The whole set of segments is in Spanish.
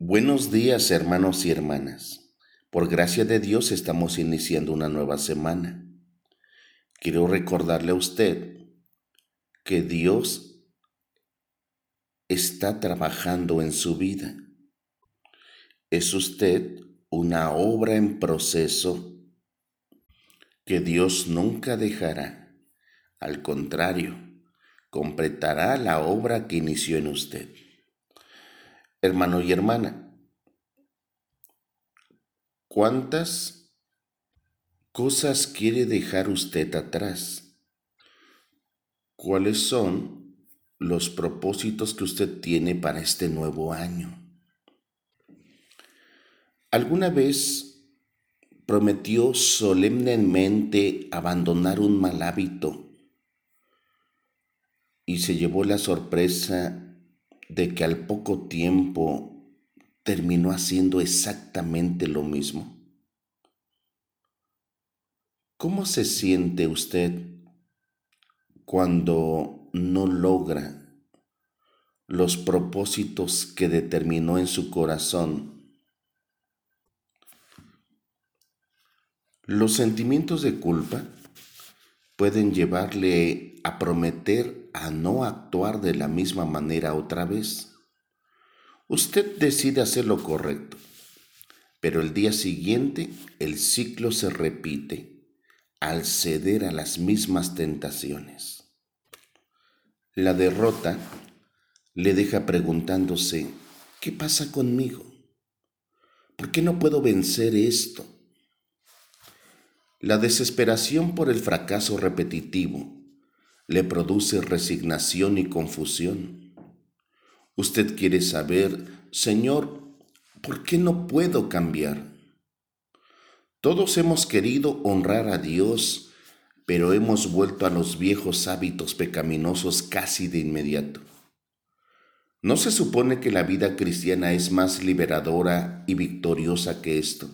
Buenos días hermanos y hermanas. Por gracia de Dios estamos iniciando una nueva semana. Quiero recordarle a usted que Dios está trabajando en su vida. Es usted una obra en proceso que Dios nunca dejará. Al contrario, completará la obra que inició en usted hermano y hermana, ¿cuántas cosas quiere dejar usted atrás? ¿Cuáles son los propósitos que usted tiene para este nuevo año? ¿Alguna vez prometió solemnemente abandonar un mal hábito y se llevó la sorpresa de que al poco tiempo terminó haciendo exactamente lo mismo? ¿Cómo se siente usted cuando no logra los propósitos que determinó en su corazón? Los sentimientos de culpa pueden llevarle a prometer a no actuar de la misma manera otra vez. Usted decide hacer lo correcto, pero el día siguiente el ciclo se repite al ceder a las mismas tentaciones. La derrota le deja preguntándose, ¿qué pasa conmigo? ¿Por qué no puedo vencer esto? La desesperación por el fracaso repetitivo le produce resignación y confusión. Usted quiere saber, Señor, ¿por qué no puedo cambiar? Todos hemos querido honrar a Dios, pero hemos vuelto a los viejos hábitos pecaminosos casi de inmediato. ¿No se supone que la vida cristiana es más liberadora y victoriosa que esto?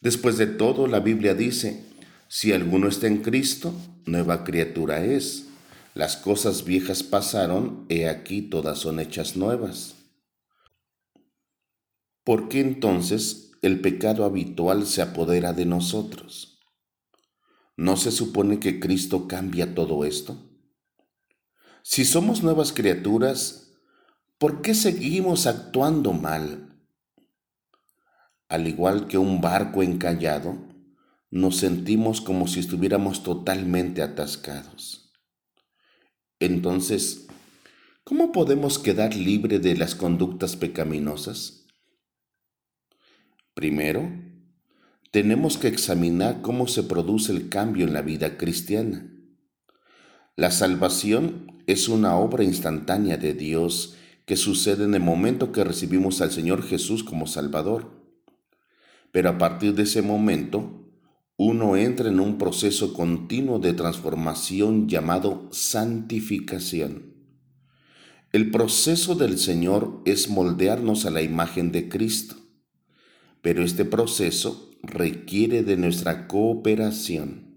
Después de todo, la Biblia dice, si alguno está en Cristo, nueva criatura es. Las cosas viejas pasaron, he aquí todas son hechas nuevas. ¿Por qué entonces el pecado habitual se apodera de nosotros? ¿No se supone que Cristo cambia todo esto? Si somos nuevas criaturas, ¿por qué seguimos actuando mal? al igual que un barco encallado, nos sentimos como si estuviéramos totalmente atascados. Entonces, ¿cómo podemos quedar libre de las conductas pecaminosas? Primero, tenemos que examinar cómo se produce el cambio en la vida cristiana. La salvación es una obra instantánea de Dios que sucede en el momento que recibimos al Señor Jesús como Salvador. Pero a partir de ese momento, uno entra en un proceso continuo de transformación llamado santificación. El proceso del Señor es moldearnos a la imagen de Cristo, pero este proceso requiere de nuestra cooperación.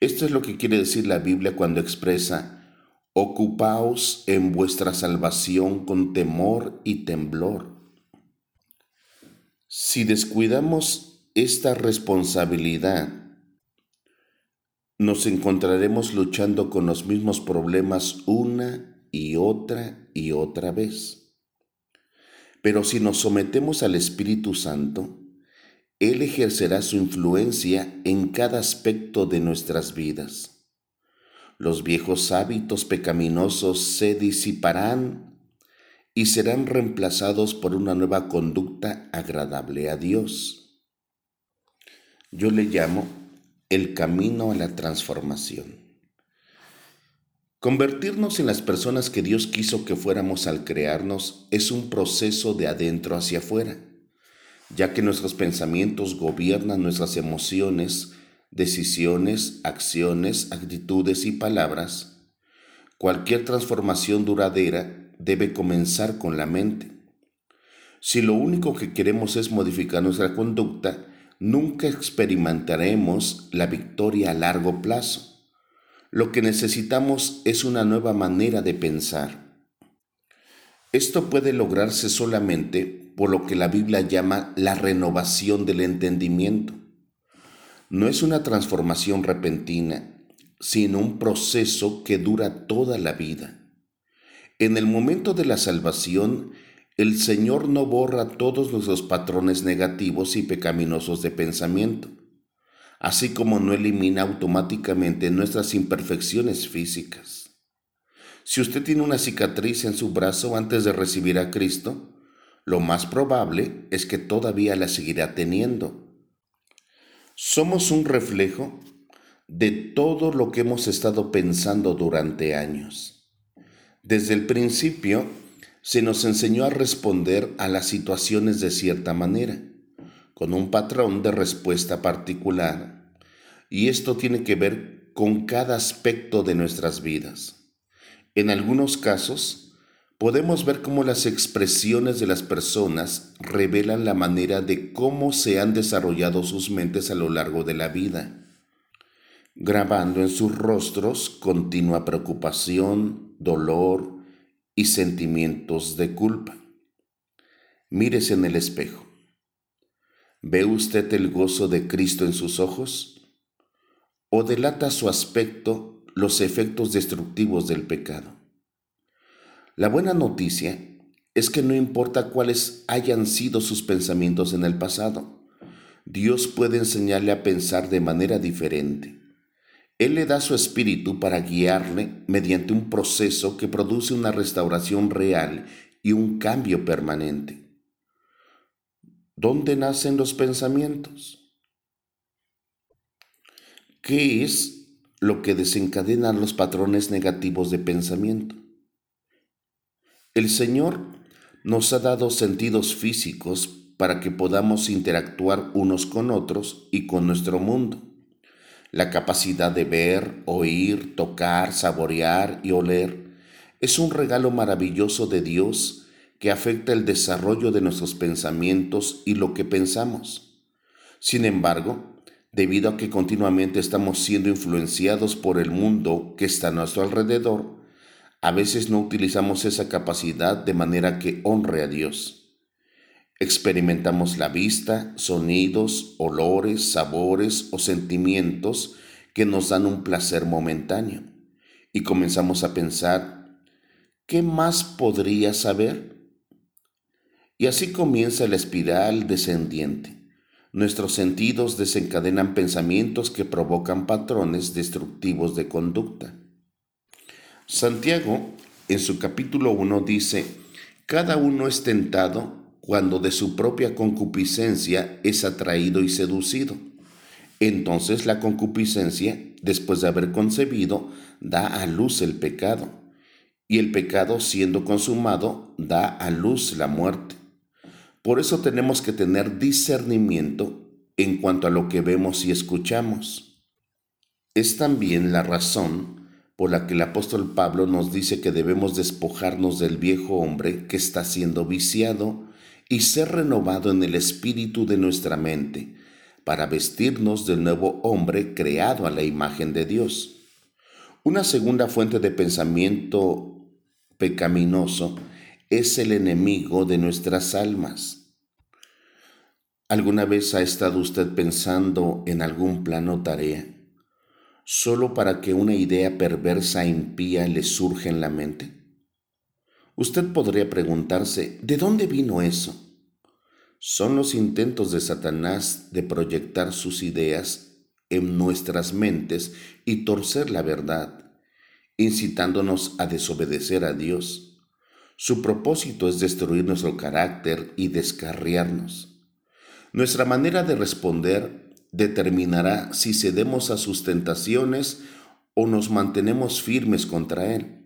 Esto es lo que quiere decir la Biblia cuando expresa, ocupaos en vuestra salvación con temor y temblor si descuidamos esta responsabilidad, nos encontraremos luchando con los mismos problemas una y otra y otra vez. Pero si nos sometemos al Espíritu Santo, Él ejercerá su influencia en cada aspecto de nuestras vidas. Los viejos hábitos pecaminosos se disiparán y serán reemplazados por una nueva conducta agradable a Dios. Yo le llamo el camino a la transformación. Convertirnos en las personas que Dios quiso que fuéramos al crearnos es un proceso de adentro hacia afuera, ya que nuestros pensamientos gobiernan nuestras emociones, decisiones, acciones, actitudes y palabras. Cualquier transformación duradera debe comenzar con la mente. Si lo único que queremos es modificar nuestra conducta, nunca experimentaremos la victoria a largo plazo. Lo que necesitamos es una nueva manera de pensar. Esto puede lograrse solamente por lo que la Biblia llama la renovación del entendimiento. No es una transformación repentina, sino un proceso que dura toda la vida. En el momento de la salvación, el Señor no borra todos nuestros patrones negativos y pecaminosos de pensamiento, así como no elimina automáticamente nuestras imperfecciones físicas. Si usted tiene una cicatriz en su brazo antes de recibir a Cristo, lo más probable es que todavía la seguirá teniendo. Somos un reflejo de todo lo que hemos estado pensando durante años. Desde el principio se nos enseñó a responder a las situaciones de cierta manera, con un patrón de respuesta particular, y esto tiene que ver con cada aspecto de nuestras vidas. En algunos casos, podemos ver cómo las expresiones de las personas revelan la manera de cómo se han desarrollado sus mentes a lo largo de la vida grabando en sus rostros continua preocupación, dolor y sentimientos de culpa. Mírese en el espejo. ¿Ve usted el gozo de Cristo en sus ojos? ¿O delata su aspecto los efectos destructivos del pecado? La buena noticia es que no importa cuáles hayan sido sus pensamientos en el pasado, Dios puede enseñarle a pensar de manera diferente él le da su espíritu para guiarle mediante un proceso que produce una restauración real y un cambio permanente. ¿Dónde nacen los pensamientos? ¿Qué es lo que desencadena los patrones negativos de pensamiento? El Señor nos ha dado sentidos físicos para que podamos interactuar unos con otros y con nuestro mundo la capacidad de ver, oír, tocar, saborear y oler es un regalo maravilloso de Dios que afecta el desarrollo de nuestros pensamientos y lo que pensamos. Sin embargo, debido a que continuamente estamos siendo influenciados por el mundo que está a nuestro alrededor, a veces no utilizamos esa capacidad de manera que honre a Dios. Experimentamos la vista, sonidos, olores, sabores o sentimientos que nos dan un placer momentáneo y comenzamos a pensar, ¿qué más podría saber? Y así comienza la espiral descendiente. Nuestros sentidos desencadenan pensamientos que provocan patrones destructivos de conducta. Santiago, en su capítulo 1, dice, cada uno es tentado cuando de su propia concupiscencia es atraído y seducido. Entonces la concupiscencia, después de haber concebido, da a luz el pecado, y el pecado siendo consumado da a luz la muerte. Por eso tenemos que tener discernimiento en cuanto a lo que vemos y escuchamos. Es también la razón por la que el apóstol Pablo nos dice que debemos despojarnos del viejo hombre que está siendo viciado y ser renovado en el espíritu de nuestra mente, para vestirnos del nuevo hombre creado a la imagen de Dios. Una segunda fuente de pensamiento pecaminoso es el enemigo de nuestras almas. ¿Alguna vez ha estado usted pensando en algún plano o tarea solo para que una idea perversa e impía le surja en la mente? Usted podría preguntarse, ¿de dónde vino eso? Son los intentos de Satanás de proyectar sus ideas en nuestras mentes y torcer la verdad, incitándonos a desobedecer a Dios. Su propósito es destruir nuestro carácter y descarriarnos. Nuestra manera de responder determinará si cedemos a sus tentaciones o nos mantenemos firmes contra Él.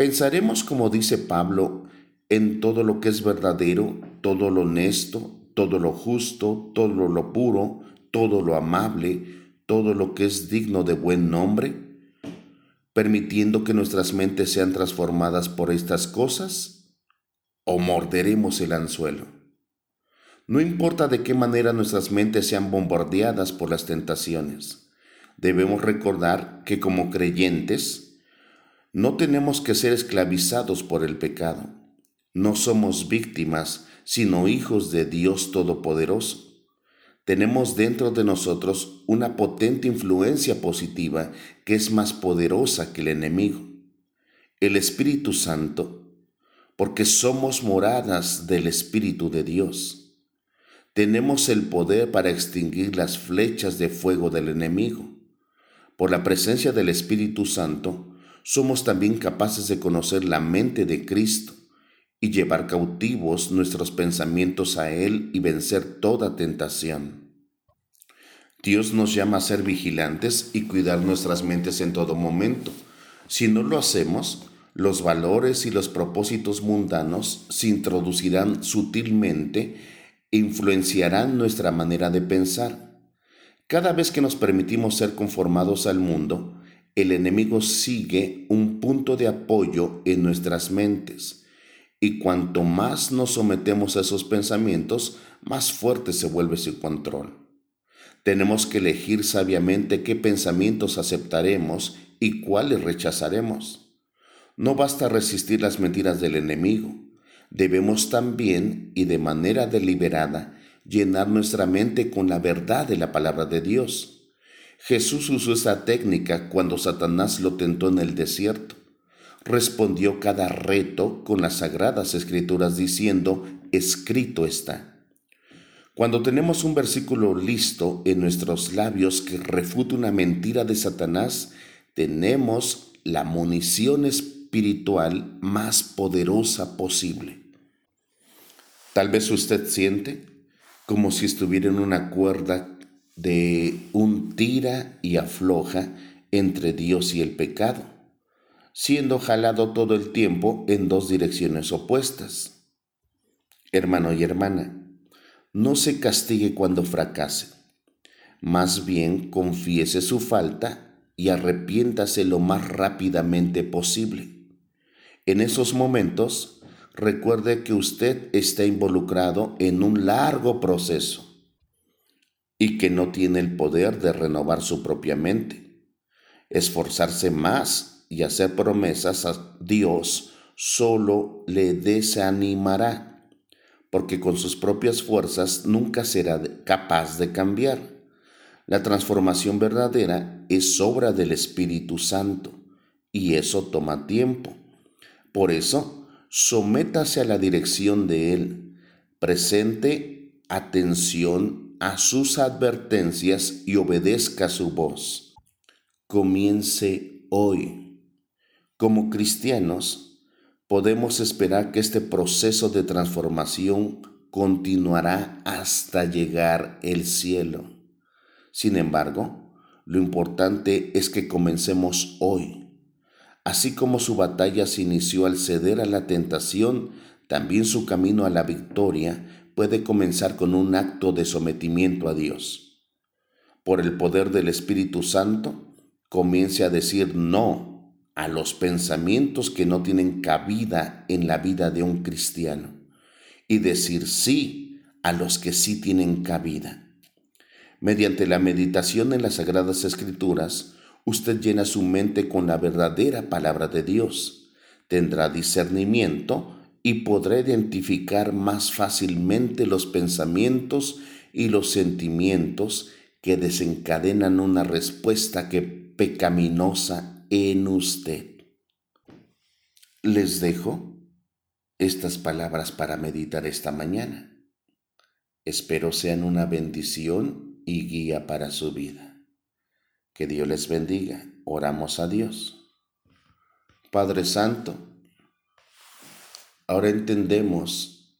Pensaremos, como dice Pablo, en todo lo que es verdadero, todo lo honesto, todo lo justo, todo lo puro, todo lo amable, todo lo que es digno de buen nombre, permitiendo que nuestras mentes sean transformadas por estas cosas, o morderemos el anzuelo. No importa de qué manera nuestras mentes sean bombardeadas por las tentaciones, debemos recordar que como creyentes, no tenemos que ser esclavizados por el pecado. No somos víctimas, sino hijos de Dios Todopoderoso. Tenemos dentro de nosotros una potente influencia positiva que es más poderosa que el enemigo, el Espíritu Santo, porque somos moradas del Espíritu de Dios. Tenemos el poder para extinguir las flechas de fuego del enemigo. Por la presencia del Espíritu Santo, somos también capaces de conocer la mente de Cristo y llevar cautivos nuestros pensamientos a Él y vencer toda tentación. Dios nos llama a ser vigilantes y cuidar nuestras mentes en todo momento. Si no lo hacemos, los valores y los propósitos mundanos se introducirán sutilmente e influenciarán nuestra manera de pensar. Cada vez que nos permitimos ser conformados al mundo, el enemigo sigue un punto de apoyo en nuestras mentes y cuanto más nos sometemos a esos pensamientos, más fuerte se vuelve su control. Tenemos que elegir sabiamente qué pensamientos aceptaremos y cuáles rechazaremos. No basta resistir las mentiras del enemigo. Debemos también, y de manera deliberada, llenar nuestra mente con la verdad de la palabra de Dios. Jesús usó esta técnica cuando Satanás lo tentó en el desierto respondió cada reto con las sagradas escrituras diciendo, escrito está. Cuando tenemos un versículo listo en nuestros labios que refute una mentira de Satanás, tenemos la munición espiritual más poderosa posible. Tal vez usted siente como si estuviera en una cuerda de un tira y afloja entre Dios y el pecado siendo jalado todo el tiempo en dos direcciones opuestas. Hermano y hermana, no se castigue cuando fracase, más bien confiese su falta y arrepiéntase lo más rápidamente posible. En esos momentos, recuerde que usted está involucrado en un largo proceso y que no tiene el poder de renovar su propia mente. Esforzarse más y hacer promesas a Dios solo le desanimará, porque con sus propias fuerzas nunca será capaz de cambiar. La transformación verdadera es obra del Espíritu Santo y eso toma tiempo. Por eso, sométase a la dirección de Él, presente atención a sus advertencias y obedezca su voz. Comience hoy. Como cristianos, podemos esperar que este proceso de transformación continuará hasta llegar el cielo. Sin embargo, lo importante es que comencemos hoy. Así como su batalla se inició al ceder a la tentación, también su camino a la victoria puede comenzar con un acto de sometimiento a Dios. Por el poder del Espíritu Santo, comience a decir no a los pensamientos que no tienen cabida en la vida de un cristiano y decir sí a los que sí tienen cabida. Mediante la meditación en las Sagradas Escrituras, usted llena su mente con la verdadera palabra de Dios, tendrá discernimiento y podrá identificar más fácilmente los pensamientos y los sentimientos que desencadenan una respuesta que pecaminosa en usted. Les dejo estas palabras para meditar esta mañana. Espero sean una bendición y guía para su vida. Que Dios les bendiga. Oramos a Dios. Padre Santo, ahora entendemos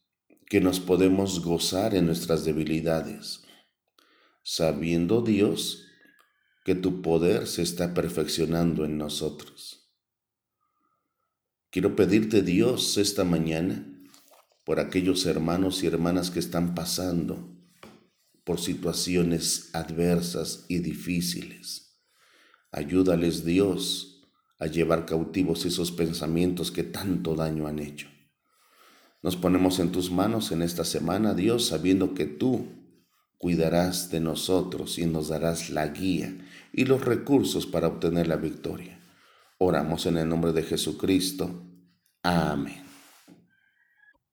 que nos podemos gozar en nuestras debilidades, sabiendo Dios que tu poder se está perfeccionando en nosotros. Quiero pedirte Dios esta mañana por aquellos hermanos y hermanas que están pasando por situaciones adversas y difíciles. Ayúdales Dios a llevar cautivos esos pensamientos que tanto daño han hecho. Nos ponemos en tus manos en esta semana, Dios, sabiendo que tú cuidarás de nosotros y nos darás la guía y los recursos para obtener la victoria. Oramos en el nombre de Jesucristo. Amén.